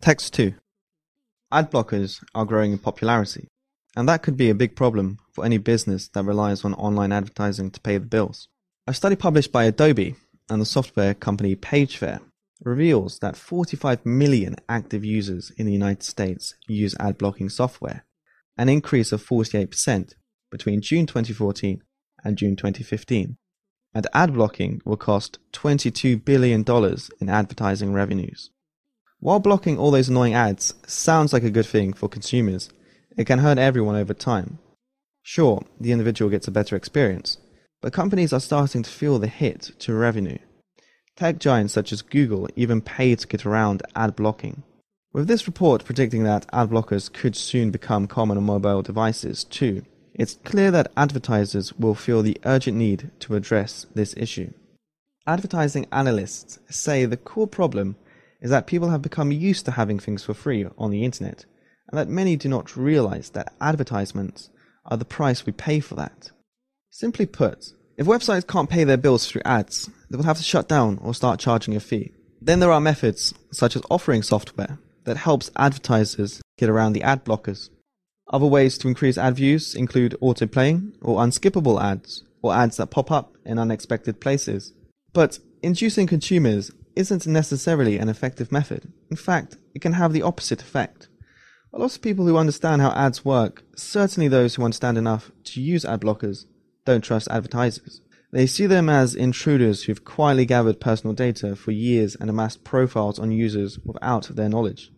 Text 2. Ad blockers are growing in popularity, and that could be a big problem for any business that relies on online advertising to pay the bills. A study published by Adobe and the software company PageFair reveals that 45 million active users in the United States use ad blocking software, an increase of 48% between June 2014 and June 2015. And ad blocking will cost $22 billion in advertising revenues. While blocking all those annoying ads sounds like a good thing for consumers, it can hurt everyone over time. Sure, the individual gets a better experience, but companies are starting to feel the hit to revenue. Tech giants such as Google even pay to get around ad blocking. With this report predicting that ad blockers could soon become common on mobile devices too, it's clear that advertisers will feel the urgent need to address this issue. Advertising analysts say the core problem is that people have become used to having things for free on the internet, and that many do not realize that advertisements are the price we pay for that. Simply put, if websites can't pay their bills through ads, they will have to shut down or start charging a fee. Then there are methods, such as offering software, that helps advertisers get around the ad blockers. Other ways to increase ad views include autoplaying or unskippable ads, or ads that pop up in unexpected places. But inducing consumers isn't necessarily an effective method. In fact, it can have the opposite effect. A lot of people who understand how ads work, certainly those who understand enough to use ad blockers, don't trust advertisers. They see them as intruders who've quietly gathered personal data for years and amassed profiles on users without their knowledge.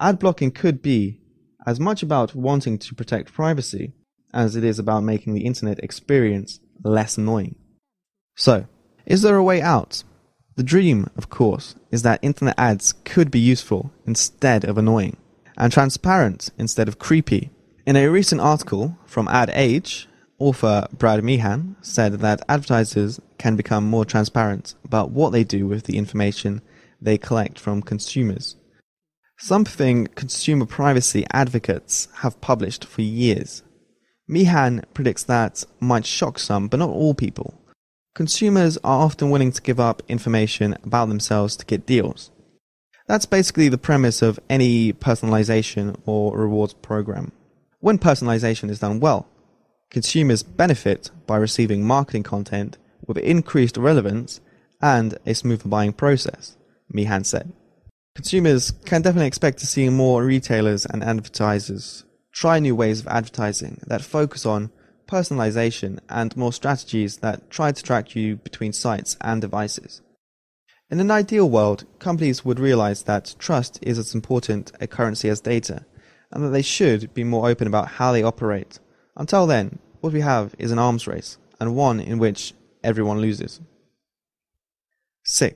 Ad blocking could be as much about wanting to protect privacy as it is about making the internet experience less annoying. So, is there a way out? The dream, of course, is that internet ads could be useful instead of annoying, and transparent instead of creepy. In a recent article from Ad Age, author Brad Meehan said that advertisers can become more transparent about what they do with the information they collect from consumers. Something consumer privacy advocates have published for years. Meehan predicts that might shock some, but not all people. Consumers are often willing to give up information about themselves to get deals. That's basically the premise of any personalization or rewards program. When personalization is done well, consumers benefit by receiving marketing content with increased relevance and a smoother buying process, Meehan said. Consumers can definitely expect to see more retailers and advertisers try new ways of advertising that focus on personalization, and more strategies that try to track you between sites and devices. In an ideal world, companies would realize that trust is as important a currency as data, and that they should be more open about how they operate. Until then, what we have is an arms race, and one in which everyone loses. 6.